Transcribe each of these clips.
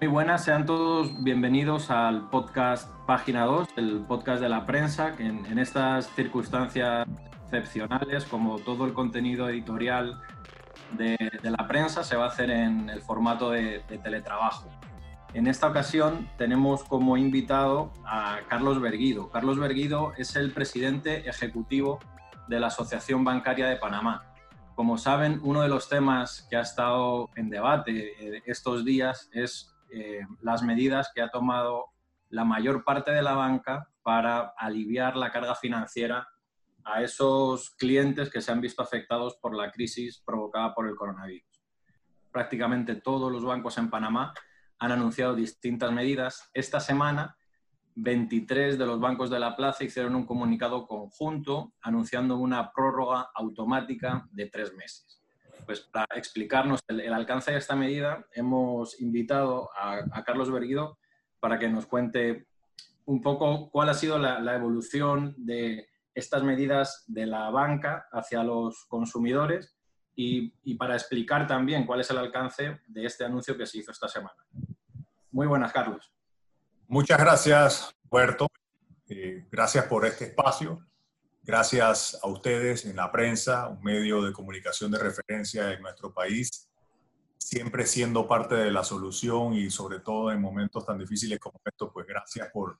Muy buenas, sean todos bienvenidos al podcast Página 2, el podcast de la prensa, que en, estas circunstancias excepcionales, como todo el contenido editorial de, la prensa, se va a hacer en el formato de, teletrabajo. En esta ocasión tenemos como invitado a Carlos Berguido. Carlos Berguido es el presidente ejecutivo de la Asociación Bancaria de Panamá. Como saben, uno de los temas que ha estado en debate eh, estos días es eh, las medidas que ha tomado la mayor parte de la banca para aliviar la carga financiera a esos clientes que se han visto afectados por la crisis provocada por el coronavirus. Prácticamente todos los bancos en Panamá han anunciado distintas medidas. Esta semana 23 de los bancos de la plaza hicieron un comunicado conjunto anunciando una prórroga automática de tres meses. Pues para explicarnos el, alcance de esta medida, hemos invitado a, Carlos Berguido para que nos cuente un poco cuál ha sido la, evolución de estas medidas de la banca hacia los consumidores y, para explicar también cuál es el alcance de este anuncio que se hizo esta semana. Muy buenas, Carlos. Muchas gracias, Puerto. Eh, gracias por este espacio. Gracias a ustedes en la prensa, un medio de comunicación de referencia en nuestro país, siempre siendo parte de la solución y sobre todo en momentos tan difíciles como estos, pues gracias por,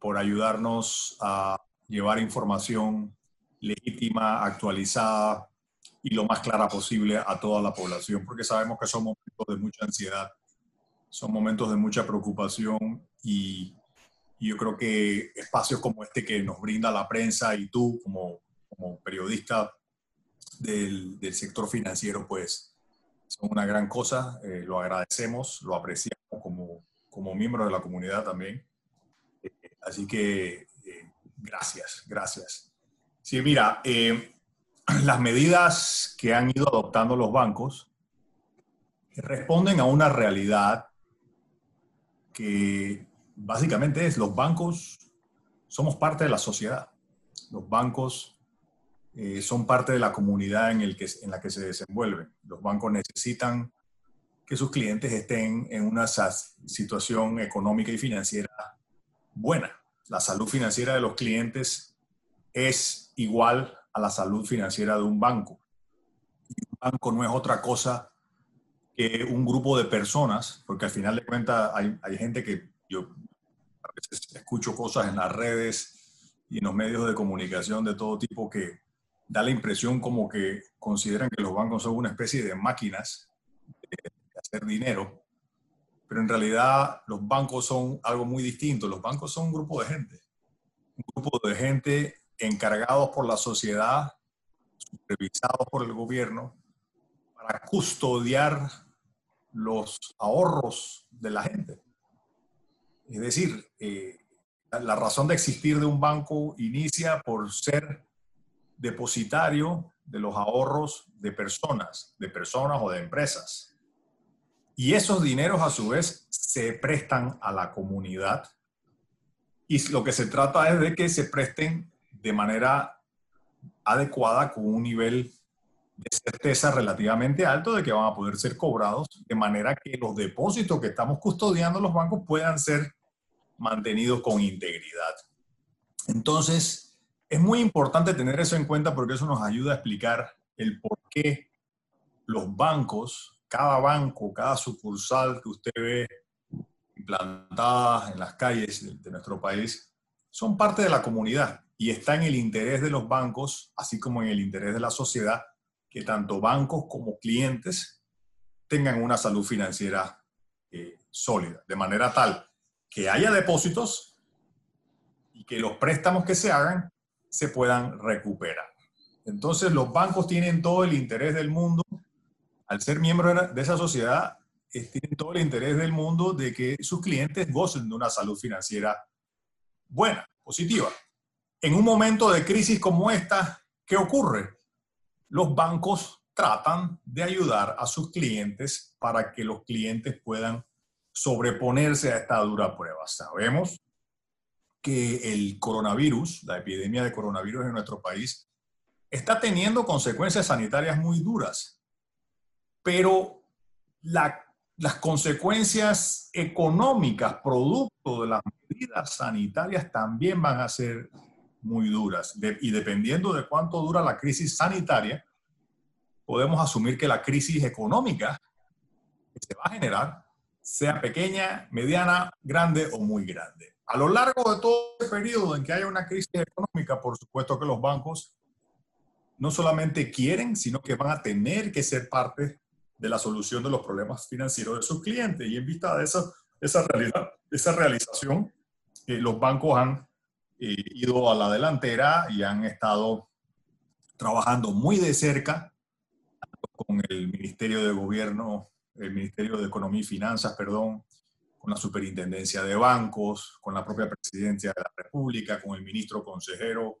por ayudarnos a llevar información legítima, actualizada y lo más clara posible a toda la población, porque sabemos que son momentos de mucha ansiedad son momentos de mucha preocupación y, yo creo que espacios como este que nos brinda la prensa y tú como, como periodista del, del, sector financiero, pues son una gran cosa, eh, lo agradecemos, lo apreciamos como, como miembros de la comunidad también. Eh, así que eh, gracias, gracias. Sí, mira, las medidas que han ido adoptando los bancos responden a una realidad que básicamente es los bancos somos parte de la sociedad. Los bancos eh, son parte de la comunidad en, el que, en la que se desenvuelven. Los bancos necesitan que sus clientes estén en una situación económica y financiera buena. La salud financiera de los clientes es igual a la salud financiera de un banco. Un banco no es otra cosa un grupo de personas, porque al final de cuentas hay, hay gente que yo escucho cosas en las redes y en los medios de comunicación de todo tipo que da la impresión como que consideran que los bancos son una especie de máquinas de hacer dinero, pero en realidad los bancos son algo muy distinto. Los bancos son un grupo de gente, un grupo de gente encargados por la sociedad, supervisados por el gobierno, para custodiar los ahorros de la gente. Es decir, eh, la razón de existir de un banco inicia por ser depositario de los ahorros de personas, de personas o de empresas. Y esos dineros a su vez se prestan a la comunidad. Y lo que se trata es de que se presten de manera adecuada con un nivel de certeza relativamente alto de que van a poder ser cobrados, de manera que los depósitos que estamos custodiando los bancos puedan ser mantenidos con integridad. Entonces, es muy importante tener eso en cuenta porque eso nos ayuda a explicar el por qué los bancos, cada banco, cada sucursal que usted ve implantada en las calles de nuestro país, son parte de la comunidad y está en el interés de los bancos, así como en el interés de la sociedad, que tanto bancos como clientes tengan una salud financiera eh, sólida, de manera tal que haya depósitos y que los préstamos que se hagan se puedan recuperar. Entonces los bancos tienen todo el interés del mundo, al ser miembros de esa sociedad, tienen todo el interés del mundo de que sus clientes gocen de una salud financiera buena, positiva. En un momento de crisis como esta, ¿qué ocurre? los bancos tratan de ayudar a sus clientes para que los clientes puedan sobreponerse a esta dura prueba. Sabemos que el coronavirus, la epidemia de coronavirus en nuestro país, está teniendo consecuencias sanitarias muy duras, pero la las consecuencias económicas producto de las medidas sanitarias también van a ser muy duras. y dependiendo de cuánto dura la crisis sanitaria, podemos asumir que la crisis económica se va a generar sea pequeña, mediana, grande o muy grande. A lo largo de todo el periodo en que haya una crisis económica, por supuesto que los bancos no solamente quieren, sino que van a tener que ser parte de la solución de los problemas financieros de sus clientes. Y en vista de esa, esa realidad, esa realización, eh, los bancos han eh, ido a la delantera y han estado trabajando muy de cerca con el Ministerio de Gobierno, el Ministerio de Economía y Finanzas, perdón, con la Superintendencia de Bancos, con la propia Presidencia de la República, con el ministro consejero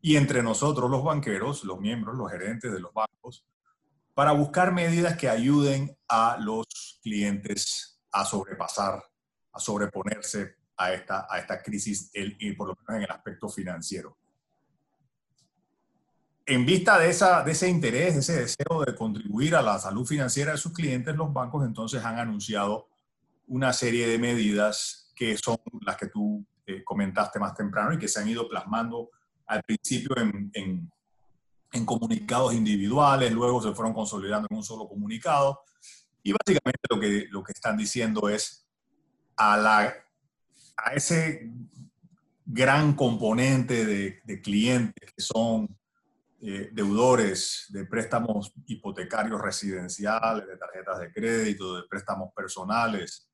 y entre nosotros los banqueros, los miembros, los gerentes de los bancos, para buscar medidas que ayuden a los clientes a sobrepasar, a sobreponerse a esta, a esta crisis, y por lo menos en el aspecto financiero. En vista de, esa, de ese interés, ese deseo de contribuir a la salud financiera de sus clientes, los bancos entonces han anunciado una serie de medidas que son las que tú eh, comentaste más temprano y que se han ido plasmando al principio en, en, en, comunicados individuales, luego se fueron consolidando en un solo comunicado. Y básicamente lo que, lo que están diciendo es a, la, a ese gran componente de, de clientes que son eh, deudores de préstamos hipotecarios residenciales, de tarjetas de crédito, de préstamos personales,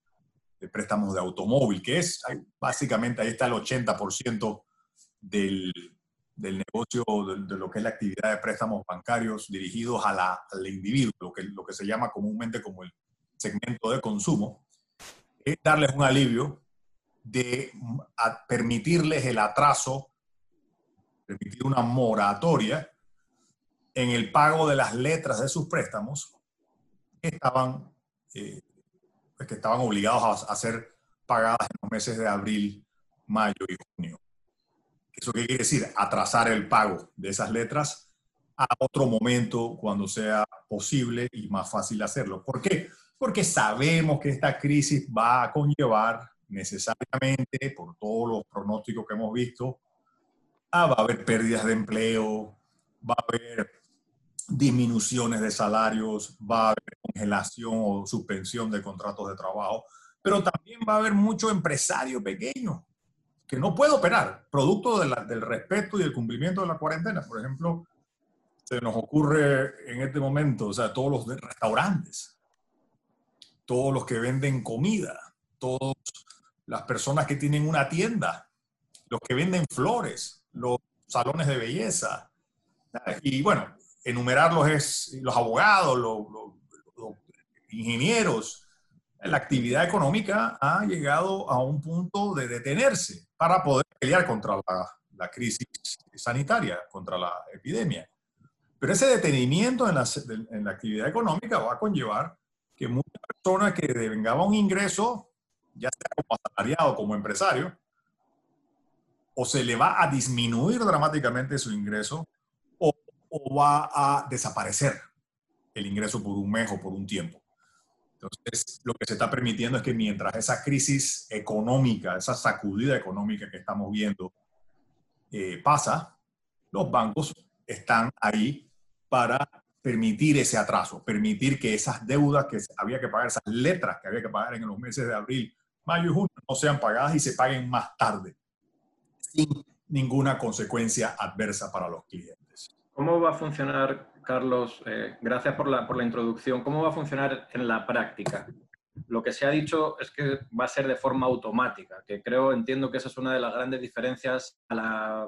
de préstamos de automóvil, que es básicamente ahí está el 80% del, del negocio, de, lo que es la actividad de préstamos bancarios dirigidos a la, al individuo, lo que, lo que se llama comúnmente como el segmento de consumo, es darles un alivio de permitirles el atraso, permitir una moratoria en el pago de las letras de sus préstamos estaban eh, pues, que estaban obligados a, ser pagadas en los meses de abril, mayo y junio. ¿Eso qué quiere decir? Atrasar el pago de esas letras a otro momento cuando sea posible y más fácil hacerlo. ¿Por qué? Porque sabemos que esta crisis va a conllevar necesariamente, por todos los pronósticos que hemos visto, va a haber pérdidas de empleo, va a haber disminuciones de salarios, va a haber congelación o suspensión de contratos de trabajo, pero también va a haber mucho empresario pequeño que no puede operar, producto del respeto y el cumplimiento de la cuarentena. Por ejemplo, se nos ocurre en este momento, o sea, todos los restaurantes, todos los que venden comida, todas las personas que tienen una tienda, los que venden flores, los salones de belleza. Y bueno, enumerarlos es los abogados, los, ingenieros. La actividad económica ha llegado a un punto de detenerse para poder pelear contra la, la crisis sanitaria, contra la epidemia. Pero ese detenimiento en la, en la, actividad económica va a conllevar que muchas personas que devengaban un ingreso, ya sea como asalariado, como empresario, o se le va a disminuir dramáticamente su ingreso, o va a desaparecer el ingreso por un mes o por un tiempo. Entonces, lo que se está permitiendo es que mientras esa crisis económica, esa sacudida económica que estamos viendo eh, pasa, los bancos están ahí para permitir ese atraso, permitir que esas deudas que había que pagar, esas letras que había que pagar en los meses de abril, mayo y junio, no sean pagadas y se paguen más tarde, sin ninguna consecuencia adversa para los clientes. ¿Cómo va a funcionar, Carlos? Eh, gracias por la, por la introducción. ¿Cómo va a funcionar en la práctica? Lo que se ha dicho es que va a ser de forma automática, que creo, entiendo que esa es una de las grandes diferencias a,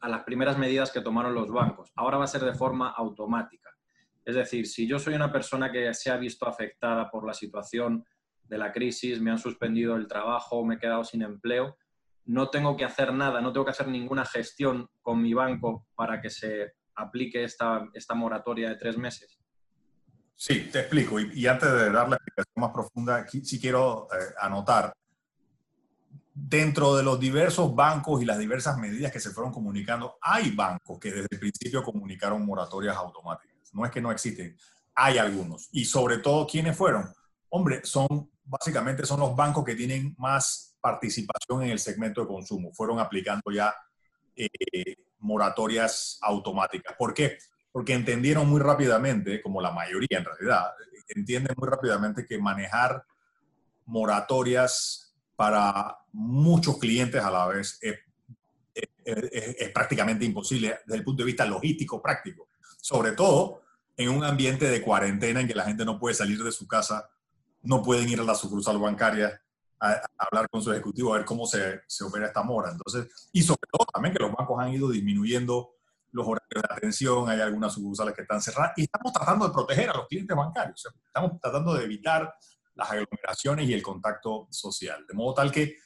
a las primeras medidas que tomaron los bancos. Ahora va a ser de forma automática. Es decir, si yo soy una persona que se ha visto afectada por la situación de la crisis, me han suspendido el trabajo, me he quedado sin empleo, no tengo que hacer nada, no tengo que hacer ninguna gestión con mi banco para que se aplique esta, esta moratoria de tres meses? Sí, te explico. Y, antes de dar la explicación más profunda, sí quiero eh, anotar, dentro de los diversos bancos y las diversas medidas que se fueron comunicando, hay bancos que desde el principio comunicaron moratorias automáticas. No es que no existen, hay algunos. Y sobre todo, ¿quiénes fueron? Hombre, son básicamente son los bancos que tienen más participación en el segmento de consumo. Fueron aplicando ya eh, moratorias automáticas. ¿Por qué? Porque entendieron muy rápidamente, como la mayoría en realidad, entienden muy rápidamente que manejar moratorias para muchos clientes a la vez es, prácticamente imposible desde el punto de vista logístico práctico. Sobre todo en un ambiente de cuarentena en que la gente no puede salir de su casa, no pueden ir a la sucursal bancaria hablar con su ejecutivo a ver cómo se, se, opera esta mora. Entonces, y sobre todo también que los bancos han ido disminuyendo los horarios de atención, hay algunas sucursales que están cerradas y estamos tratando de proteger a los clientes bancarios. estamos tratando de evitar las aglomeraciones y el contacto social. De modo tal que,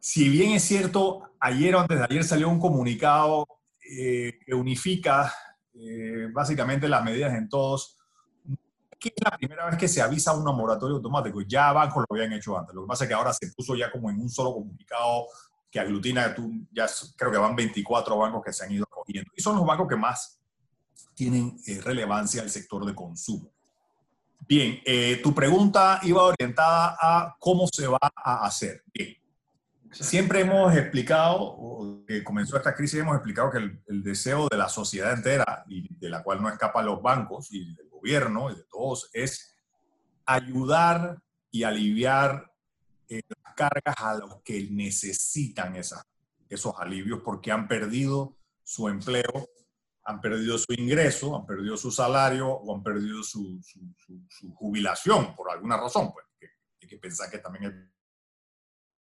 si bien es cierto, ayer o antes de ayer salió un comunicado eh, que unifica eh, básicamente las medidas en todos, que es la primera vez que se avisa un moratorio automático. Ya bancos lo habían hecho antes. Lo que pasa es que ahora se puso ya como en un solo comunicado que aglutina, tú, ya creo que van 24 bancos que se han ido cogiendo. Y son los bancos que más tienen eh, relevancia al sector de consumo. Bien, eh, tu pregunta iba orientada a cómo se va a hacer. Bien. Siempre hemos explicado, que comenzó esta crisis, hemos explicado que el, deseo de la sociedad entera, y de la cual no escapan los bancos y del gobierno y de todos, es ayudar y aliviar eh, las cargas a los que necesitan esas, esos alivios porque han perdido su empleo han perdido su ingreso, han perdido su salario o han perdido su, jubilación por alguna razón, pues hay que pensar que también hay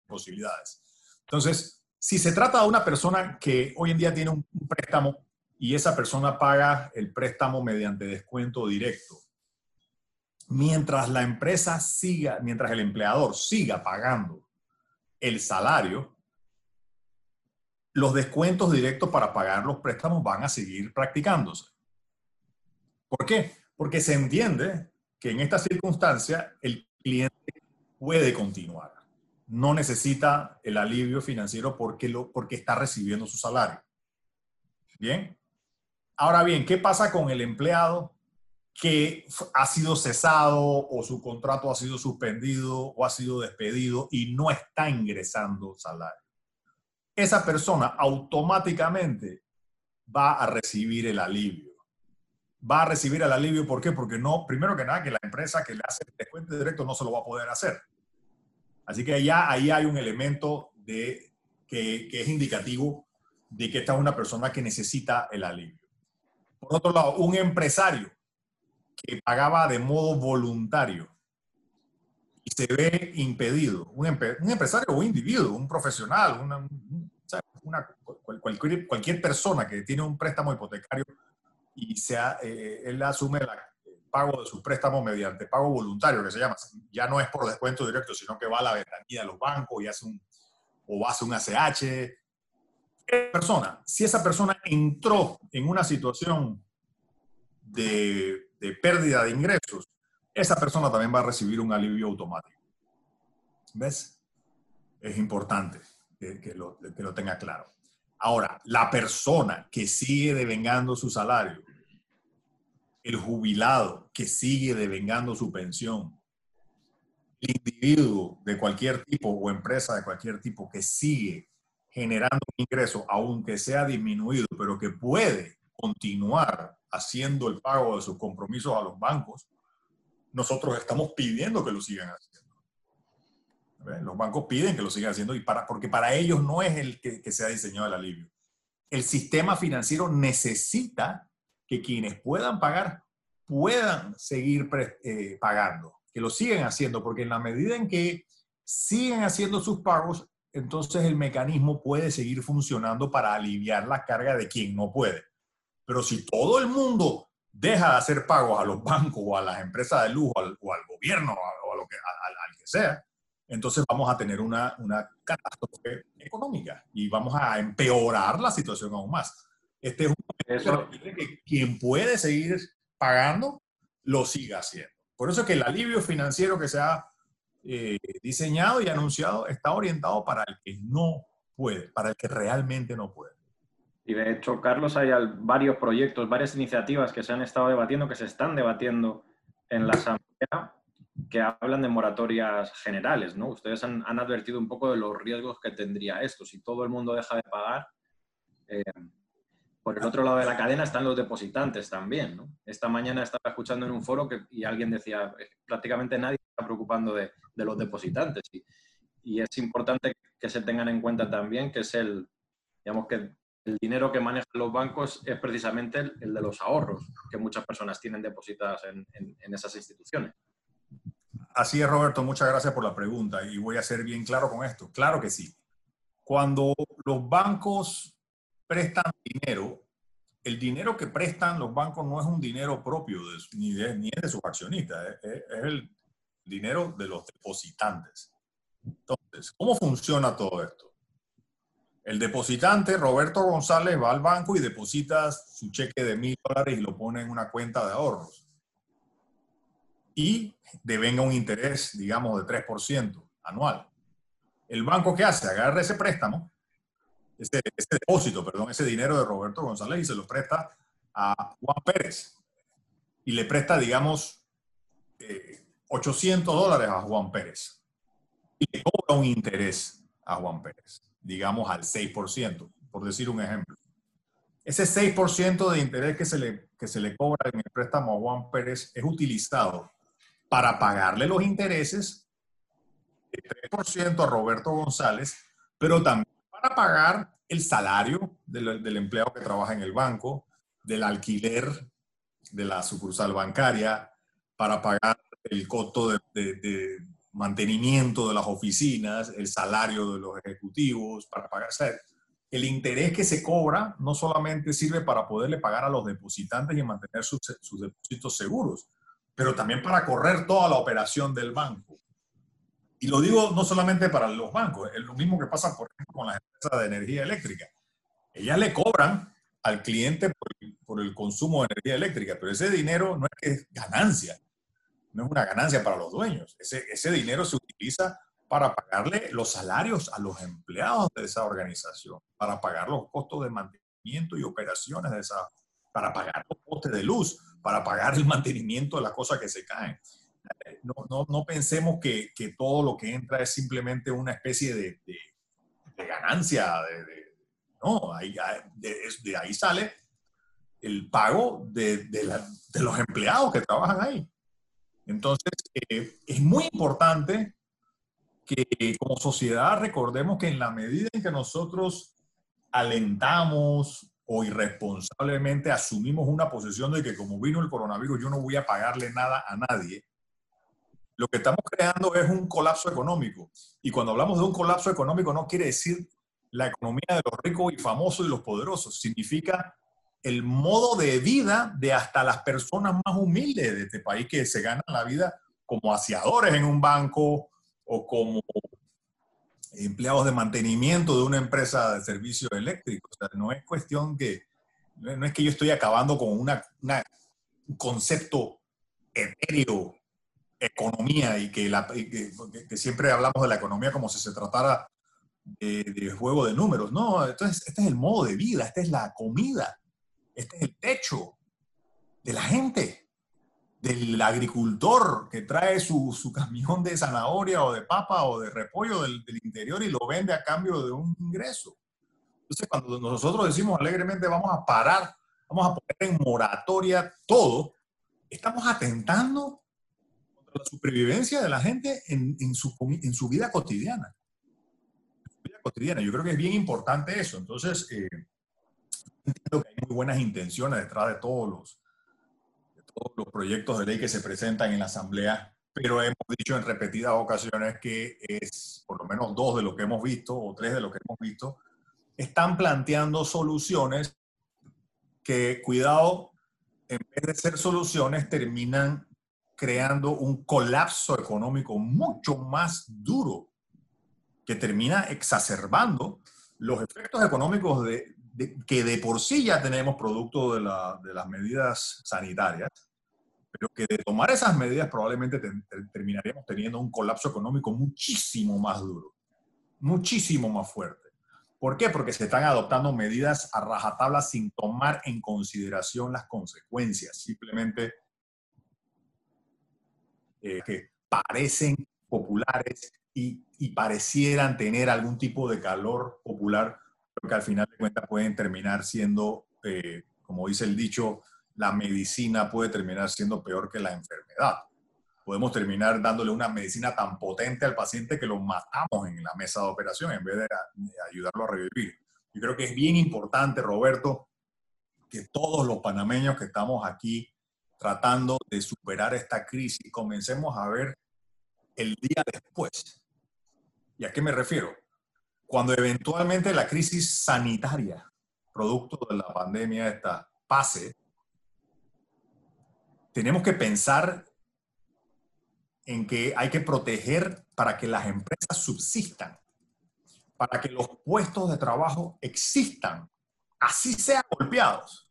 posibilidades. Entonces, si se trata de una persona que hoy en día tiene un, préstamo y esa persona paga el préstamo mediante descuento directo, mientras la empresa siga, mientras el empleador siga pagando el salario, los descuentos directos para pagar los préstamos van a seguir practicándose. ¿Por qué? Porque se entiende que en esta circunstancia el cliente puede continuar. No necesita el alivio financiero porque, lo, porque está recibiendo su salario. Bien. Ahora bien, ¿qué pasa con el empleado que ha sido cesado o su contrato ha sido suspendido o ha sido despedido y no está ingresando salario? esa persona automáticamente va a recibir el alivio. Va a recibir el alivio, ¿por qué? Porque no, primero que nada, que la empresa que le hace el descuento directo no se lo va a poder hacer. Así que ya ahí hay un elemento de, que, que es indicativo de que esta es una persona que necesita el alivio. Por otro lado, un empresario que pagaba de modo voluntario y se ve impedido, un, empresario o un individuo, un profesional, una, cualquier, persona que tiene un préstamo hipotecario y sea, eh, él asume el pago de su préstamo mediante pago voluntario, que se llama, ya no es por descuento directo, sino que va a la ventanilla de los bancos y hace un, o hace un ACH. Persona, si esa persona entró en una situación de, de pérdida de ingresos, esa persona también va a recibir un alivio automático. ¿Ves? Es importante que, lo, tenga claro. Ahora, la persona que sigue devengando su salario, el jubilado que sigue devengando su pensión, el individuo de cualquier tipo o empresa de cualquier tipo que sigue generando un ingreso, aunque sea disminuido, pero que puede continuar haciendo el pago de sus compromisos a los bancos, nosotros estamos pidiendo que lo sigan haciendo. Los bancos piden que lo sigan haciendo y para, porque para ellos no es el que, que se ha diseñado el alivio. El sistema financiero necesita que quienes puedan pagar puedan seguir eh, pagando, que lo sigan haciendo, porque en la medida en que siguen haciendo sus pagos, entonces el mecanismo puede seguir funcionando para aliviar la carga de quien no puede. Pero si todo el mundo deja de hacer pagos a los bancos o a las empresas de lujo o al gobierno o a lo que, al, que sea, entonces vamos a tener una, una catástrofe económica y vamos a empeorar la situación aún más. Este es un momento que quien puede seguir pagando lo siga haciendo. Por eso es que el alivio financiero que se ha eh, diseñado y anunciado está orientado para el que no puede, para el que realmente no puede. Y de hecho, Carlos, hay varios proyectos, varias iniciativas que se han estado debatiendo, que se están debatiendo en la Asamblea que hablan de moratorias generales, ¿no? Ustedes han, advertido un poco de los riesgos que tendría esto. Si todo el mundo deja de pagar, eh, por el otro lado de la cadena están los depositantes también. Esta mañana estaba escuchando en un foro que, y alguien decía, eh, prácticamente nadie preocupando de, los depositantes. Y, y, es importante que se tengan en cuenta también que es el, digamos que el dinero que manejan los bancos es precisamente el, de los ahorros que muchas personas tienen depositadas en esas instituciones. Así es, Roberto, muchas gracias por la pregunta y voy a ser bien claro con esto. Claro que sí. Cuando los bancos prestan dinero, el dinero que prestan los bancos no es un dinero propio ni, de, ni es de sus accionistas, es, el dinero de los depositantes. Entonces, ¿cómo funciona todo esto? El depositante, Roberto González, va al banco y deposita su cheque de mil dólares y lo pone en una cuenta de ahorros y devenga un interés, digamos, de 3% anual. El banco, ¿qué hace? Agarra ese préstamo, ese, depósito, perdón, ese dinero de Roberto González y se lo presta a Juan Pérez. Y le presta, digamos, 800 eh, dólares a Juan Pérez. Y le cobra un interés a Juan Pérez, digamos al 6%, por decir un ejemplo. Ese 6% de interés que se, le, que se le cobra en el préstamo a Juan Pérez es utilizado para pagarle los intereses de 3% a Roberto González, pero también para pagar el salario del, empleado que trabaja en el banco, del alquiler de la sucursal bancaria, para pagar el costo de, mantenimiento de las oficinas, el salario de los ejecutivos, para pagar. el interés que se cobra no solamente sirve para poderle pagar a los depositantes y mantener sus depósitos seguros, pero también para correr toda la operación del banco. Y lo digo no solamente para los bancos, es lo mismo que pasa, por ejemplo, con las empresas de energía eléctrica. Ellas le cobran al cliente por, el consumo de energía eléctrica, pero ese dinero no es que es ganancia, no es una ganancia para los dueños. Ese, ese dinero se utiliza para pagarle los salarios a los empleados de esa organización, para pagar los costos de mantenimiento y operaciones de esa, para pagar los costes de luz, para pagar el mantenimiento de las cosas que se caen. No, no, no pensemos que, que, todo lo que entra es simplemente una especie de, de, ganancia. De, no, ahí, de, ahí sale el pago de, los empleados que trabajan ahí. Entonces, eh, es muy importante que como sociedad recordemos que en la medida en que nosotros alentamos o irresponsablemente asumimos una posición de que como vino el coronavirus yo no voy a pagarle nada a nadie, lo que estamos creando es un colapso económico. Y cuando hablamos de un colapso económico no quiere decir la economía de los ricos y famosos y los poderosos, significa el modo de vida de hasta las personas más humildes de este país que se ganan la vida como aseadores en un banco o como empleados de mantenimiento de una empresa de servicios eléctricos. O sea, no es cuestión que, no es que yo estoy acabando con una, un concepto etéreo, economía, y que, la, que, siempre hablamos de la economía como si se tratara de, juego de números. No, entonces este es el modo de vida, esta es la comida, este es el techo de la gente del agricultor que trae su, su, camión de zanahoria o de papa o de repollo del, del, interior y lo vende a cambio de un ingreso. Entonces, cuando nosotros decimos alegremente vamos a parar, vamos a poner en moratoria todo, estamos atentando contra la supervivencia de la gente en, en, su, en su vida cotidiana. vida cotidiana. Yo creo que es bien importante eso. Entonces, eh, entiendo que hay muy buenas intenciones detrás de todos los todos los proyectos de ley que se presentan en la Asamblea, pero hemos dicho en repetidas ocasiones que es, por lo menos dos de lo que hemos visto, o tres de lo que hemos visto, están planteando soluciones que, cuidado, en vez de ser soluciones, terminan creando un colapso económico mucho más duro, que termina exacerbando los efectos económicos de, que de por sí ya tenemos producto de, las medidas sanitarias pero que de tomar esas medidas probablemente terminaríamos teniendo un colapso económico muchísimo más duro, muchísimo más fuerte. ¿Por qué? Porque se están adoptando medidas a rajatabla sin tomar en consideración las consecuencias. Simplemente eh, que parecen populares y, parecieran tener algún tipo de calor popular, que al final de cuentas pueden terminar siendo, eh, como dice el dicho, la medicina puede terminar siendo peor que la enfermedad. Podemos terminar dándole una medicina tan potente al paciente que lo matamos en la mesa de operación en vez de, ayudarlo a revivir. Yo creo que es bien importante, Roberto, que todos los panameños que estamos aquí tratando de superar esta crisis comencemos a ver el día después. ¿Y a qué me refiero? Cuando eventualmente la crisis sanitaria, producto de la pandemia esta, pase, tenemos que pensar en que hay que proteger para que las empresas subsistan, para que los puestos de trabajo existan, así sean golpeados,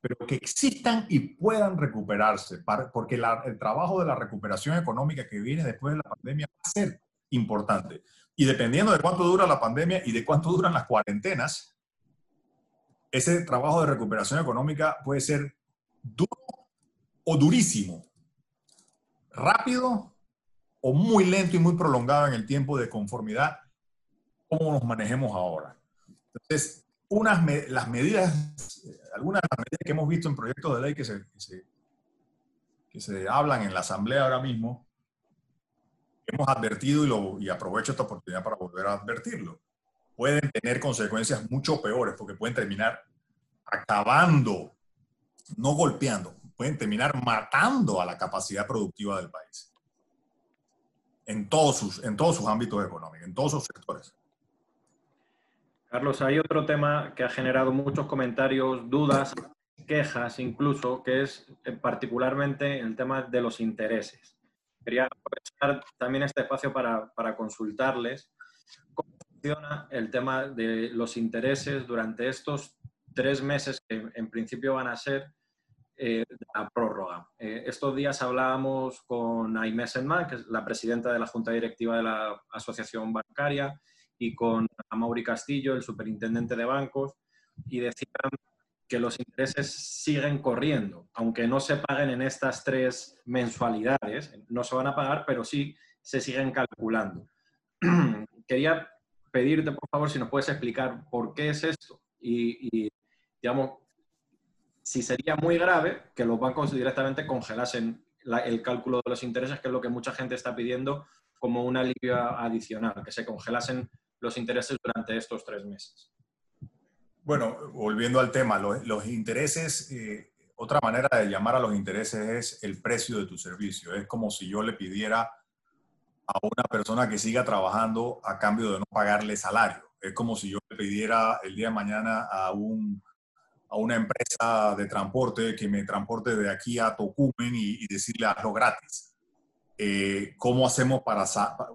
pero que existan y puedan recuperarse, porque el trabajo de la recuperación económica que viene después de la pandemia va a ser importante. Y dependiendo de cuánto dura la pandemia y de cuánto duran las cuarentenas, ese trabajo de recuperación económica puede ser duro o durísimo, rápido o muy lento y muy prolongado en el tiempo de conformidad, como nos manejemos ahora. Entonces, unas las medidas, algunas de las medidas que hemos visto en proyectos de ley que se, que se, hablan en la Asamblea ahora mismo, hemos advertido y, lo, y aprovecho esta oportunidad para volver a advertirlo, pueden tener consecuencias mucho peores porque pueden terminar acabando, no golpeando, pueden terminar matando a la capacidad productiva del país. En todos sus, en todos sus ámbitos económicos, en todos sus sectores. Carlos, hay otro tema que ha generado muchos comentarios, dudas, quejas incluso, que es eh, particularmente el tema de los intereses. Quería aprovechar también este espacio para, para consultarles cómo funciona el tema de los intereses durante estos tres meses que en principio van a ser eh, la prórroga. Eh, estos días hablábamos con Aimé Senman, que es la presidenta de la Junta Directiva de la Asociación Bancaria, y con Mauri Castillo, el superintendente de bancos, y decían que los intereses siguen corriendo, aunque no se paguen en estas tres mensualidades, no se van a pagar, pero sí se siguen calculando. Quería pedirte, por favor, si nos puedes explicar por qué es esto y, digamos, si sería muy grave que los bancos directamente congelasen el cálculo de los intereses, que es lo que mucha gente está pidiendo como un alivio adicional, que se congelasen los intereses durante estos tres meses. Bueno, volviendo al tema, los, intereses, eh, otra manera de llamar a los intereses es el precio de tu servicio. Es como si yo le pidiera a una persona que siga trabajando a cambio de no pagarle salario. Es como si yo le pidiera el día de mañana a un a una empresa de transporte que me transporte de aquí a Tocumen y, decirle hazlo gratis. Eh, ¿Cómo hacemos para,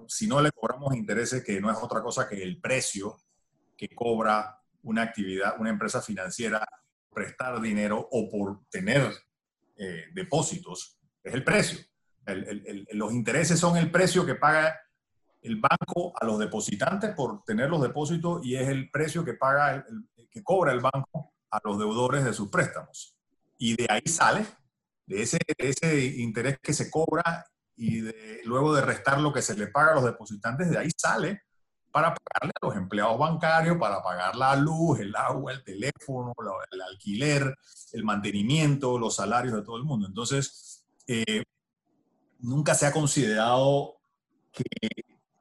si no le cobramos intereses, que no es otra cosa que el precio que cobra una actividad, una empresa financiera, prestar dinero o por tener eh, depósitos, es el precio. los intereses son el precio que paga el banco a los depositantes por tener los depósitos y es el precio que paga, que cobra el banco a los deudores de sus préstamos. Y de ahí sale, de ese, ese interés que se cobra y luego de restar lo que se le paga a los depositantes, de ahí sale para pagarle a los empleados bancarios, para pagar la luz, el agua, el teléfono, el alquiler, el mantenimiento, los salarios de todo el mundo. Entonces, eh, nunca se ha considerado que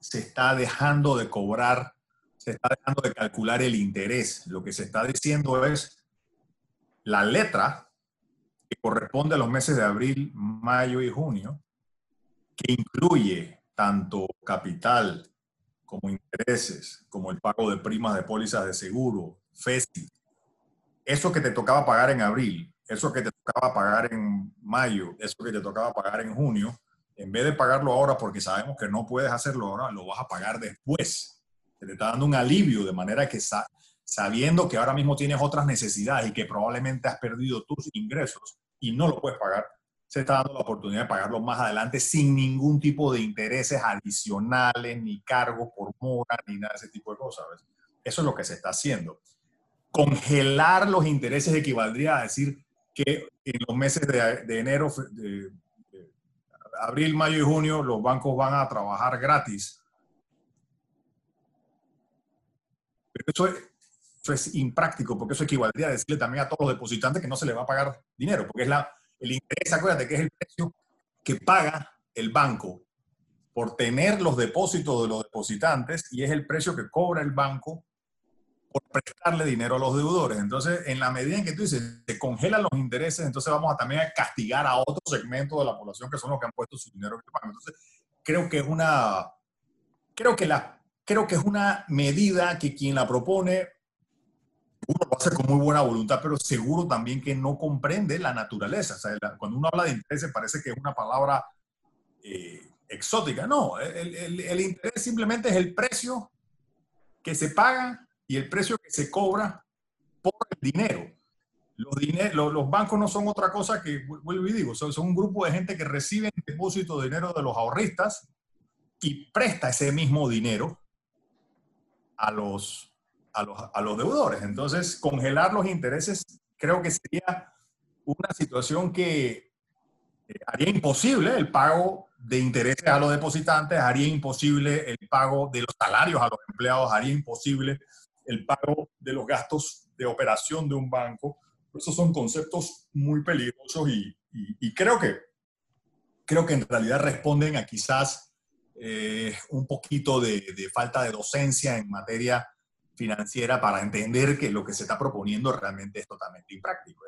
se está dejando de cobrar, se está dejando de calcular el interés. Lo que se está diciendo es, la letra que corresponde a los meses de abril, mayo y junio, que incluye tanto capital como intereses, como el pago de primas de pólizas de seguro, FESI, eso que te tocaba pagar en abril, eso que te tocaba pagar en mayo, eso que te tocaba pagar en junio, en vez de pagarlo ahora porque sabemos que no puedes hacerlo ahora, lo vas a pagar después. te está dando un alivio de manera que sabiendo que ahora mismo tienes otras necesidades y que probablemente has perdido tus ingresos y no lo puedes pagar, se está dando la oportunidad de pagarlo más adelante sin ningún tipo de intereses adicionales, ni cargos por mora, ni nada de ese tipo de cosas. Eso es lo que se está haciendo. Congelar los intereses equivaldría a decir que en los meses de, enero, abril, mayo y junio los bancos van a trabajar gratis. Pero eso es, eso es impráctico, porque eso equivaldría a decirle también a todos los depositantes que no se les va a pagar dinero, porque es la, el interés, acuérdate que es el precio que paga el banco por tener los depósitos de los depositantes y es el precio que cobra el banco por prestarle dinero a los deudores. Entonces, en la medida en que tú dices, se congelan los intereses, entonces vamos a también a castigar a otro segmento de la población que son los que han puesto su dinero en el banco. Entonces, creo que es una, creo que la, creo que es una medida que quien la propone, uno lo hace con muy buena voluntad, pero seguro también que no comprende la naturaleza. O sea, cuando uno habla de intereses parece que es una palabra eh, exótica. No, el, el, el interés simplemente es el precio que se paga y el precio que se cobra por el dinero. Los, los, bancos no son otra cosa que, vuelvo y digo, son, un grupo de gente que recibe depósito de dinero de los ahorristas y presta ese mismo dinero a los, a los, a los deudores. Entonces, congelar los intereses creo que sería una situación que eh, haría imposible el pago de intereses a los depositantes, haría imposible el pago de los salarios a los empleados, haría imposible el pago de los gastos de operación de un banco. Esos son conceptos muy peligrosos y, creo, que, creo que en realidad responden a quizás eh, un poquito de, falta de docencia en materia financiera para entender que lo que se está proponiendo realmente es totalmente impráctico.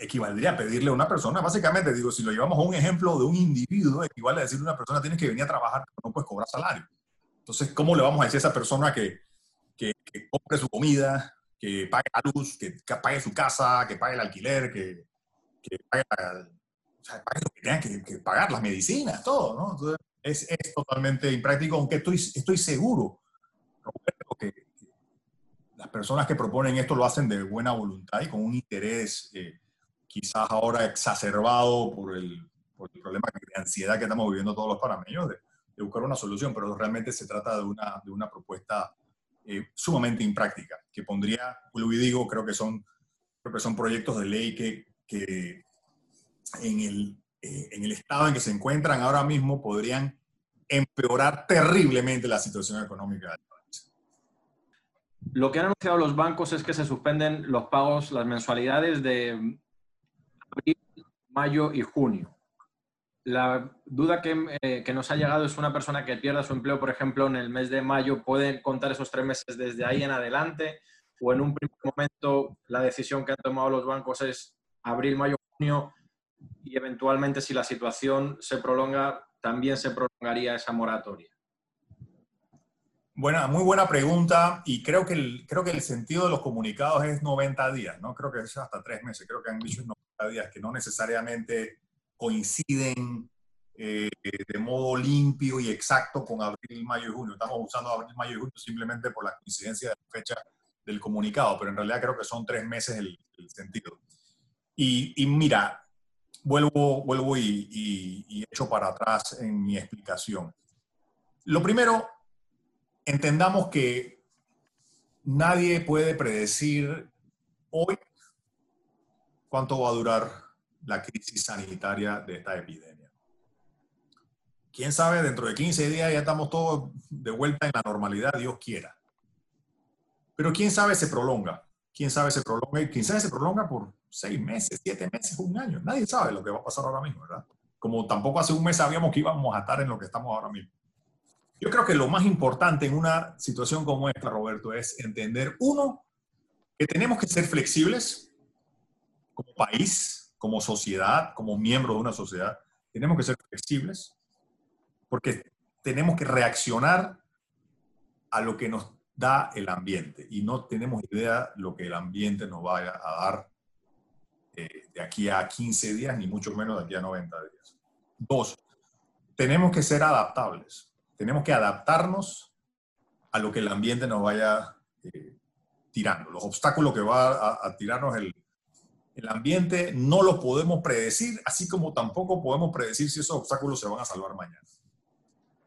Equivaldría a pedirle a una persona, básicamente digo, si lo llevamos a un ejemplo de un individuo, equivale a decirle a una persona tienes que venir a trabajar, pero no puedes cobrar salario. Entonces, ¿cómo le vamos a decir a esa persona que, que, compre su comida, que pague la luz, que, pague su casa, que pague el alquiler, que, pague, lo que tenga que, pagar, las medicinas, todo, ¿no? Entonces, es, es, totalmente impráctico, aunque estoy, estoy seguro, Roberto, que las personas que proponen esto lo hacen de buena voluntad y con un interés eh, quizás ahora exacerbado por el, por el, problema de ansiedad que estamos viviendo todos los panameños, de, buscar una solución, pero realmente se trata de una, de una propuesta eh, sumamente impráctica, que pondría, vuelvo y digo, creo que son, que son proyectos de ley que, que en, el, eh, en el estado en que se encuentran ahora mismo podrían empeorar terriblemente la situación económica del país. Lo que han anunciado los bancos es que se suspenden los pagos, las mensualidades de abril, mayo y junio. La duda eh, que, nos ha llegado es una persona que pierda su empleo, por ejemplo, en el mes de mayo, ¿puede contar esos tres meses desde ahí en adelante? ¿O en un primer momento la decisión que han tomado los bancos es abril, mayo, junio y eventualmente si la situación se prolonga, también se prolongaría esa moratoria? Buena, muy buena pregunta y creo que, el, creo que el sentido de los comunicados es 90 días, ¿no? Creo que es hasta tres meses, creo que han dicho 90 días, que no necesariamente coinciden eh, de modo limpio y exacto con abril, mayo y junio. Estamos usando abril, mayo y junio simplemente por la coincidencia de la fecha del comunicado, pero en realidad creo que son tres meses el, sentido. Y, mira, vuelvo, vuelvo y, y, echo para atrás en mi explicación. Lo primero, entendamos que nadie puede predecir hoy cuánto va a durar la crisis sanitaria de esta epidemia. Quién sabe, dentro de 15 días ya estamos todos de vuelta en la normalidad, Dios quiera. Pero quién sabe se prolonga. Quién sabe se prolonga y quién sabe se prolonga por seis meses, siete meses, un año. Nadie sabe lo que va a pasar ahora mismo, ¿verdad? Como tampoco hace un mes sabíamos que íbamos a estar en lo que estamos ahora mismo. Yo creo que lo más importante en una situación como esta, Roberto, es entender, uno, que tenemos que ser flexibles como país, como sociedad, como miembro de una sociedad, tenemos que ser flexibles porque tenemos que reaccionar a lo que nos da el ambiente y no tenemos idea lo que el ambiente nos vaya a dar eh, de aquí a 15 días, ni mucho menos de aquí a 90 días. Dos, tenemos que ser adaptables. Tenemos que adaptarnos a lo que el ambiente nos vaya eh, tirando. Los obstáculos que va a tirarnos el, el ambiente no lo podemos predecir, así como tampoco podemos predecir si esos obstáculos se van a salvar mañana.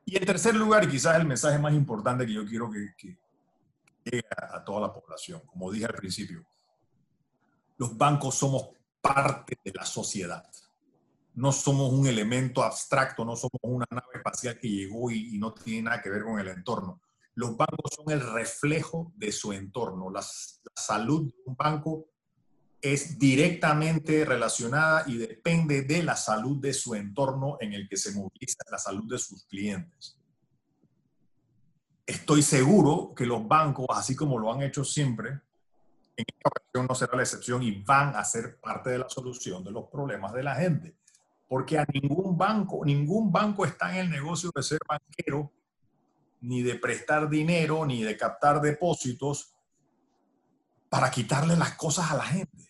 Y en tercer lugar, y quizás el mensaje más importante que yo quiero que, llegue a, toda la población, como dije al principio, los bancos somos parte de la sociedad. No somos un elemento abstracto, no somos una nave espacial que llegó y, no tiene nada que ver con el entorno. Los bancos son el reflejo de su entorno. La, la salud de un banco es directamente relacionada y depende de la salud de su entorno en el que se moviliza, la salud de sus clientes. Estoy seguro que los bancos, así como lo han hecho siempre, en esta ocasión no será la excepción y van a ser parte de la solución de los problemas de la gente porque a ningún banco, ningún banco está en el negocio de ser banquero, ni de prestar dinero, ni de captar depósitos para quitarle las cosas a la gente.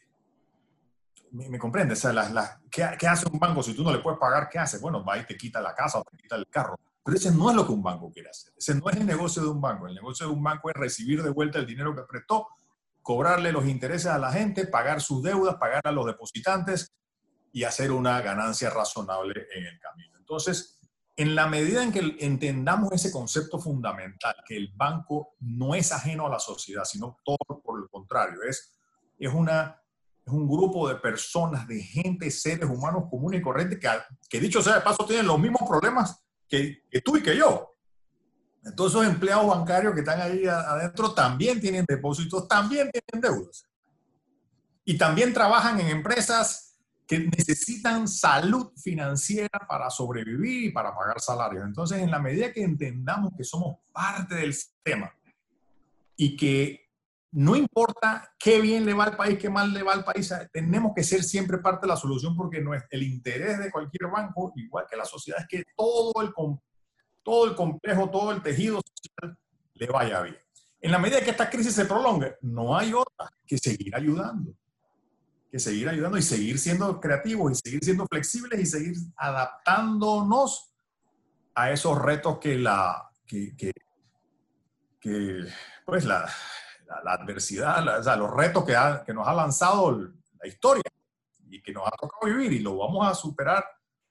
¿Me, me comprende? O sea, ¿qué, ¿qué, hace un banco si tú no le puedes pagar? ¿Qué hace? Bueno, va y te quita la casa o te quita el carro. Pero ese no es lo que un banco quiere hacer. Ese no es el negocio de un banco. El negocio de un banco es recibir de vuelta el dinero que prestó, cobrarle los intereses a la gente, pagar sus deudas, pagar a los depositantes y hacer una ganancia razonable en el camino. Entonces, en la medida en que entendamos ese concepto fundamental, que el banco no es ajeno a la sociedad, sino todo por el contrario, es, es, una, es un grupo de personas, de gente, seres humanos comunes y corrientes que, que dicho sea de paso, tienen los mismos problemas que, que tú y que yo. Entonces, esos empleados bancarios que están ahí adentro también tienen depósitos, también tienen deudas. Y también trabajan en empresas que necesitan salud financiera para sobrevivir y para pagar salarios. Entonces, en la medida que entendamos que somos parte del sistema y que no importa qué bien le va al país, qué mal le va al país, tenemos que ser siempre parte de la solución porque no es el interés de cualquier banco, igual que la sociedad, es que todo el, todo el complejo, todo el tejido social le vaya bien. En la medida que esta crisis se prolongue, no hay otra que seguir ayudando que seguir ayudando y seguir siendo creativos y seguir siendo flexibles y seguir adaptándonos a esos retos que la, que, que, pues la, la, adversidad, o sea, los retos que, que nos ha lanzado la historia y que nos ha tocado vivir y lo vamos a superar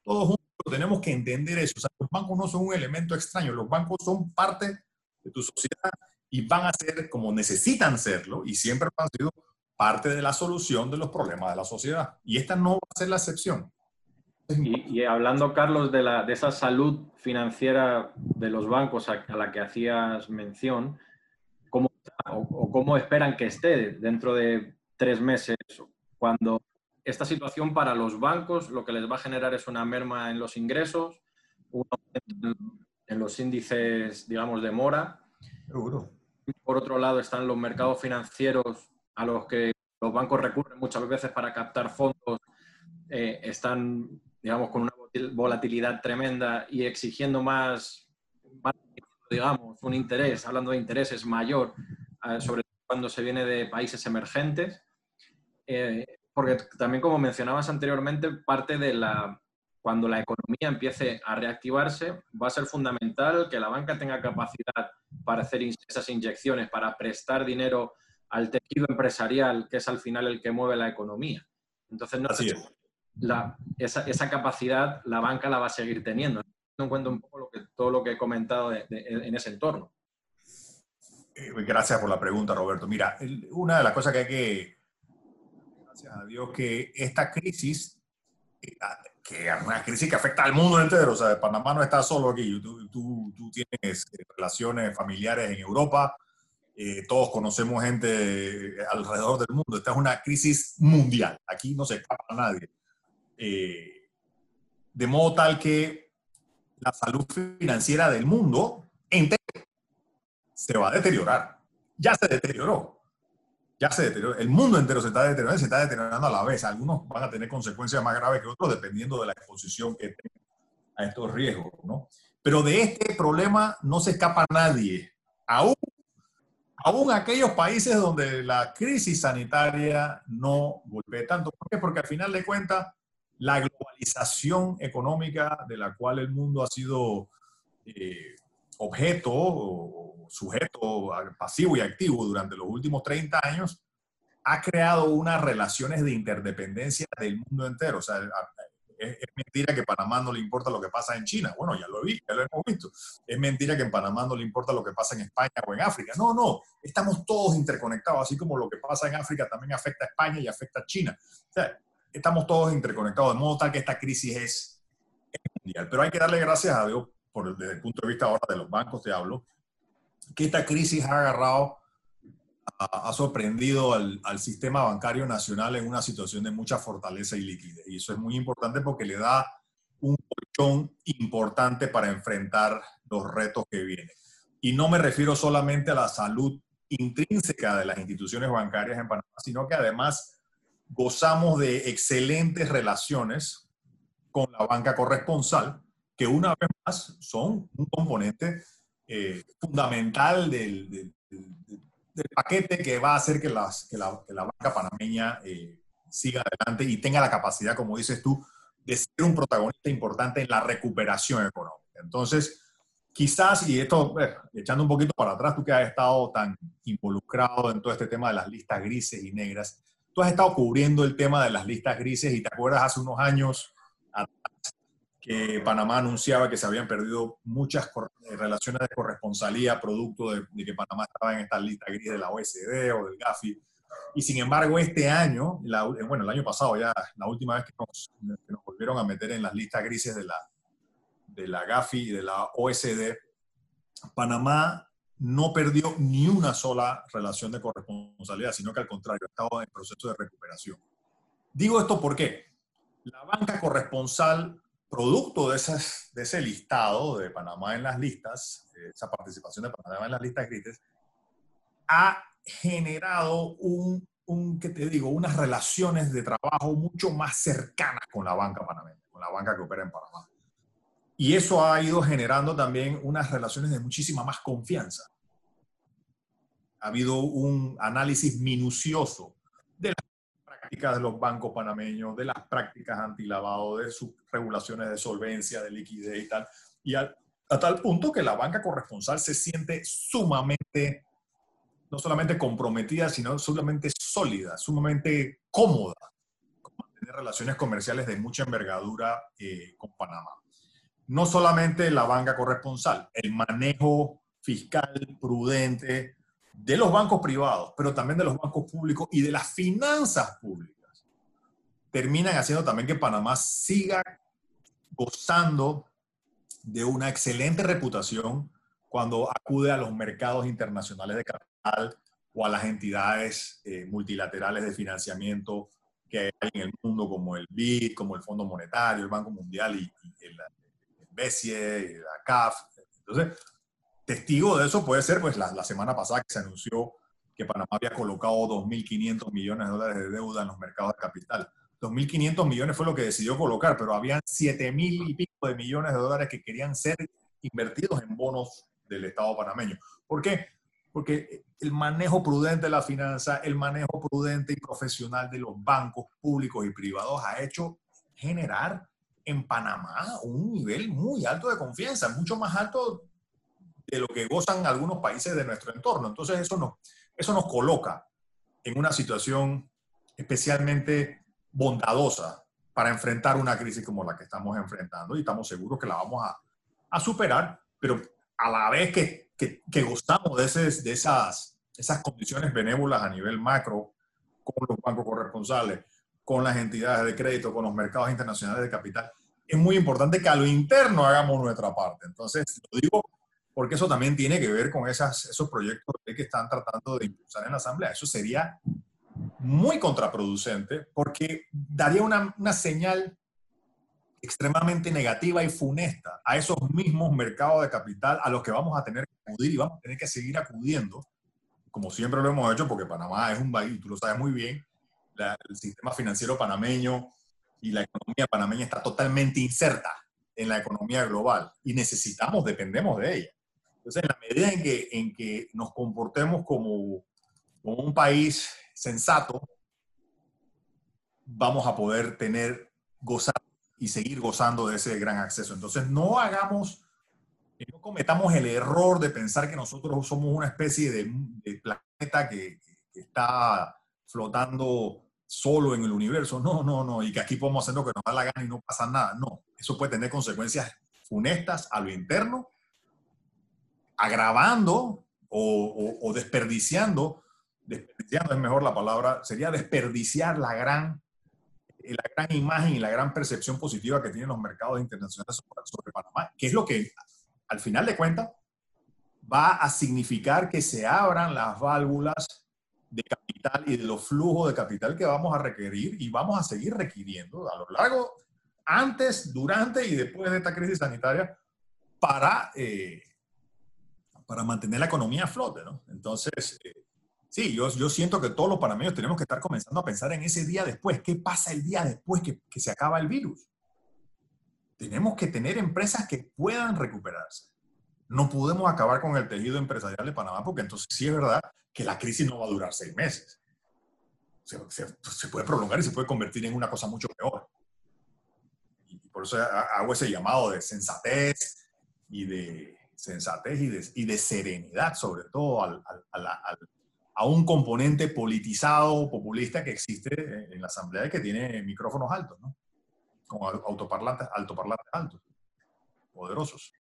todos juntos. Tenemos que entender eso. O sea, los bancos no son un elemento extraño, los bancos son parte de tu sociedad y van a ser como necesitan serlo y siempre han sido parte de la solución de los problemas de la sociedad. Y esta no va a ser la excepción. Y, hablando, Carlos, de, la, de, esa salud financiera de los bancos a, la que hacías mención, ¿cómo, o, cómo esperan que esté dentro de tres meses cuando esta situación para los bancos lo que les va a generar es una merma en los ingresos, un aumento en los índices, digamos, de mora. Seguro. Por otro lado, están los mercados financieros a los que los bancos recurren muchas veces para captar fondos, eh, están, digamos, con una volatilidad tremenda y exigiendo más, digamos, un interés, hablando de intereses mayor, sobre todo cuando se viene de países emergentes. Eh, porque también, como mencionabas anteriormente, parte de la, cuando la economía empiece a reactivarse, va a ser fundamental que la banca tenga capacidad para hacer esas inyecciones, para prestar dinero al tejido empresarial, que es al final el que mueve la economía. Entonces, no la, esa, esa, capacidad la banca la va a seguir teniendo. No cuento un poco lo que, todo lo que he comentado en ese entorno. Eh, gracias por la pregunta, Roberto. Mira, una de las cosas que hay que, gracias a Dios, que esta crisis, eh, que es una crisis que afecta al mundo entero, o sea, Panamá no está solo aquí, tú, tú, tú tienes relaciones familiares en Europa, eh, todos conocemos gente alrededor del mundo. Esta es una crisis mundial. Aquí no se escapa a nadie. Eh, de modo tal que la salud financiera del mundo entero se va a deteriorar. Ya se deterioró. Ya se deterioró. El mundo entero se está deteriorando se está deteriorando a la vez. Algunos van a tener consecuencias más graves que otros dependiendo de la exposición que tengan a estos riesgos. ¿no? Pero de este problema no se escapa nadie. Aún aún aquellos países donde la crisis sanitaria no golpea tanto. ¿Por qué? Porque al final de cuentas, la globalización económica de la cual el mundo ha sido eh, objeto sujeto pasivo y activo durante los últimos 30 años, ha creado unas relaciones de interdependencia del mundo entero. O sea, es, mentira que Panamá no le importa lo que pasa en China. Bueno, ya lo vi, ya lo hemos visto. Es mentira que en Panamá no le importa lo que pasa en España o en África. No, no, estamos todos interconectados, así como lo que pasa en África también afecta a España y afecta a China. O sea, estamos todos interconectados, de modo tal que esta crisis es mundial. Pero hay que darle gracias a Dios, por, desde el punto de vista ahora de los bancos te hablo, que esta crisis ha agarrado, ha, sorprendido al, al, sistema bancario nacional en una situación de mucha fortaleza y liquidez. Y eso es muy importante porque le da un colchón importante para enfrentar los retos que vienen. Y no me refiero solamente a la salud intrínseca de las instituciones bancarias en Panamá, sino que además gozamos de excelentes relaciones con la banca corresponsal, que una vez más son un componente eh, fundamental del, paquete que va a hacer que, las, que, la, banca panameña eh, siga adelante y tenga la capacidad, como dices tú, de ser un protagonista importante en la recuperación económica. Entonces, quizás, y esto, echando un poquito para atrás, tú que has estado tan involucrado en todo este tema de las listas grises y negras, tú has estado cubriendo el tema de las listas grises y te acuerdas hace unos años que Panamá anunciaba que se habían perdido muchas eh, relaciones de corresponsalía producto de, que Panamá estaba en esta lista gris de la OSD o del GAFI. Y sin embargo, este año, eh, bueno, el año pasado ya, la última vez que nos, que nos volvieron a meter en las listas grises de la, de la GAFI y de la OSD, Panamá no perdió ni una sola relación de corresponsabilidad, sino que al contrario, estaba en proceso de recuperación. Digo esto porque la banca corresponsal, producto de, esas, de ese listado de Panamá en las listas, esa participación de Panamá en las listas grises, ha generado un, un, ¿qué te digo? unas relaciones de trabajo mucho más cercanas con la banca panameña, con la banca que opera en Panamá. Y eso ha ido generando también unas relaciones de muchísima más confianza. Ha habido un análisis minucioso de las prácticas de los bancos panameños, de las prácticas antilavado, de sus regulaciones de solvencia, de liquidez y tal. Y a, tal punto que la banca corresponsal se siente sumamente, no solamente comprometida, sino sumamente sólida, sumamente cómoda con mantener relaciones comerciales de mucha envergadura eh, con Panamá no solamente la banca corresponsal, el manejo fiscal prudente de los bancos privados, pero también de los bancos públicos y de las finanzas públicas, terminan haciendo también que Panamá siga gozando de una excelente reputación cuando acude a los mercados internacionales de capital o a las entidades eh, multilaterales de financiamiento que hay en el mundo, como el BID, como el Fondo Monetario, el Banco Mundial y, y el, BESIE, la CAF. Entonces, testigo de eso puede ser pues la, la semana pasada que se anunció que Panamá había colocado 2.500 millones de dólares de deuda en los mercados de capital. 2.500 millones fue lo que decidió colocar, pero habían 7.000 y pico de millones de dólares que querían ser invertidos en bonos del Estado panameño. ¿Por qué? Porque el manejo prudente de la finanza, el manejo prudente y profesional de los bancos públicos y privados ha hecho generar en Panamá un nivel muy alto de confianza, mucho más alto de lo que gozan algunos países de nuestro entorno. Entonces eso nos, eso nos coloca en una situación especialmente bondadosa para enfrentar una crisis como la que estamos enfrentando y estamos seguros que la vamos a, a superar, pero a la vez que, que, que gozamos de, de esas, esas condiciones benévolas a nivel macro con los bancos corresponsales, con las entidades de crédito, con los mercados internacionales de capital, es muy importante que a lo interno hagamos nuestra parte. Entonces, lo digo porque eso también tiene que ver con esas, esos proyectos que están tratando de impulsar en la Asamblea. Eso sería muy contraproducente porque daría una, una señal extremadamente negativa y funesta a esos mismos mercados de capital a los que vamos a tener que acudir y vamos a tener que seguir acudiendo, como siempre lo hemos hecho, porque Panamá es un país, tú lo sabes muy bien, el sistema financiero panameño y la economía panameña está totalmente inserta en la economía global y necesitamos, dependemos de ella. Entonces, en la medida en que, en que nos comportemos como, como un país sensato, vamos a poder tener, gozar y seguir gozando de ese gran acceso. Entonces, no hagamos, no cometamos el error de pensar que nosotros somos una especie de, planeta que, que, está flotando solo en el universo. No, no, no. Y que aquí podemos hacer lo que nos da la gana y no pasa nada. No. Eso puede tener consecuencias funestas a lo interno, agravando o, desperdiciando, desperdiciando es mejor la palabra, sería desperdiciar la gran la gran imagen y la gran percepción positiva que tienen los mercados internacionales sobre, Panamá, que es lo que al final de cuentas va a significar que se abran las válvulas de capital y de los flujos de capital que vamos a requerir y vamos a seguir requiriendo a lo largo, antes, durante y después de esta crisis sanitaria para, eh, para mantener la economía a flote. ¿no? Entonces, eh, Sí, yo, yo siento que todos los panameños tenemos que estar comenzando a pensar en ese día después. ¿Qué pasa el día después que, que se acaba el virus? Tenemos que tener empresas que puedan recuperarse. No podemos acabar con el tejido empresarial de Panamá porque entonces sí es verdad que la crisis no va a durar seis meses. Se, se, puede prolongar y se puede convertir en una cosa mucho peor. Y por eso hago ese llamado de sensatez y de sensatez y de, y de serenidad, sobre todo al, al, al a un componente politizado, populista que existe en la Asamblea y que tiene micrófonos altos, ¿no? Como autoparlantes, altoparlantes altos, poderosos.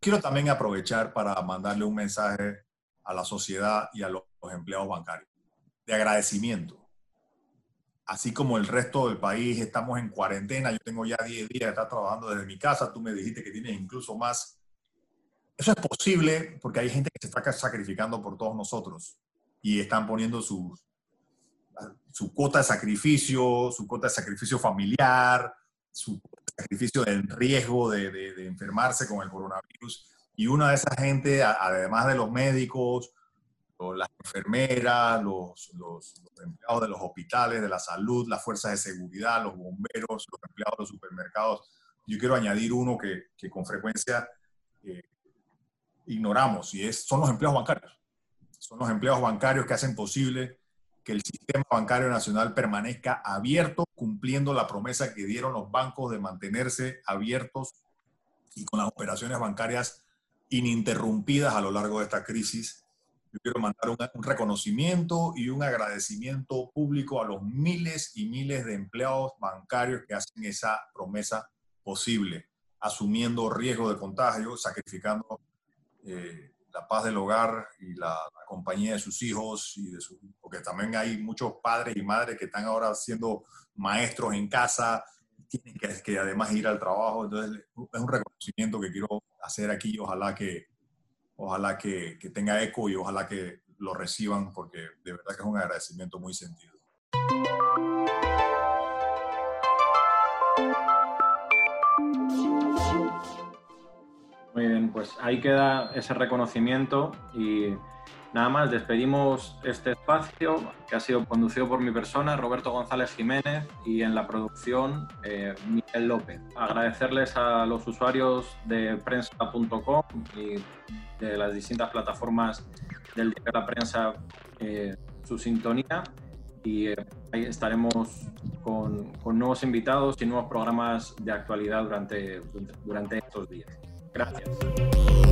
Quiero también aprovechar para mandarle un mensaje a la sociedad y a los empleados bancarios de agradecimiento. Así como el resto del país estamos en cuarentena, yo tengo ya 10 días de estar trabajando desde mi casa, tú me dijiste que tienes incluso más. Eso es posible porque hay gente que se está sacrificando por todos nosotros y están poniendo su, su cuota de sacrificio, su cuota de sacrificio familiar, su sacrificio del riesgo de, de, enfermarse con el coronavirus. Y una de esa gente, además de los médicos, las enfermeras, los, los, empleados de los hospitales, de la salud, las fuerzas de seguridad, los bomberos, los empleados de los supermercados. Yo quiero añadir uno que, que con frecuencia eh, ignoramos y es, son los empleados bancarios son los empleados bancarios que hacen posible que el sistema bancario nacional permanezca abierto, cumpliendo la promesa que dieron los bancos de mantenerse abiertos y con las operaciones bancarias ininterrumpidas a lo largo de esta crisis. Yo quiero mandar un, un, reconocimiento y un agradecimiento público a los miles y miles de empleados bancarios que hacen esa promesa posible, asumiendo riesgo de contagio, sacrificando eh, la paz del hogar y la, compañía de sus hijos, y de su, porque también hay muchos padres y madres que están ahora siendo maestros en casa, tienen que, que, además ir al trabajo, entonces es un reconocimiento que quiero hacer aquí y ojalá que, ojalá que, que tenga eco y ojalá que lo reciban porque de verdad que es un agradecimiento muy sentido. Muy bien, pues ahí queda ese reconocimiento y nada más, despedimos este espacio que ha sido conducido por mi persona, Roberto González Jiménez, y en la producción, eh, Miguel López. Agradecerles a los usuarios de prensa.com y de las distintas plataformas del día de la prensa eh, su sintonía y eh, ahí estaremos con, con, nuevos invitados y nuevos programas de actualidad durante, durante estos días. Gracias.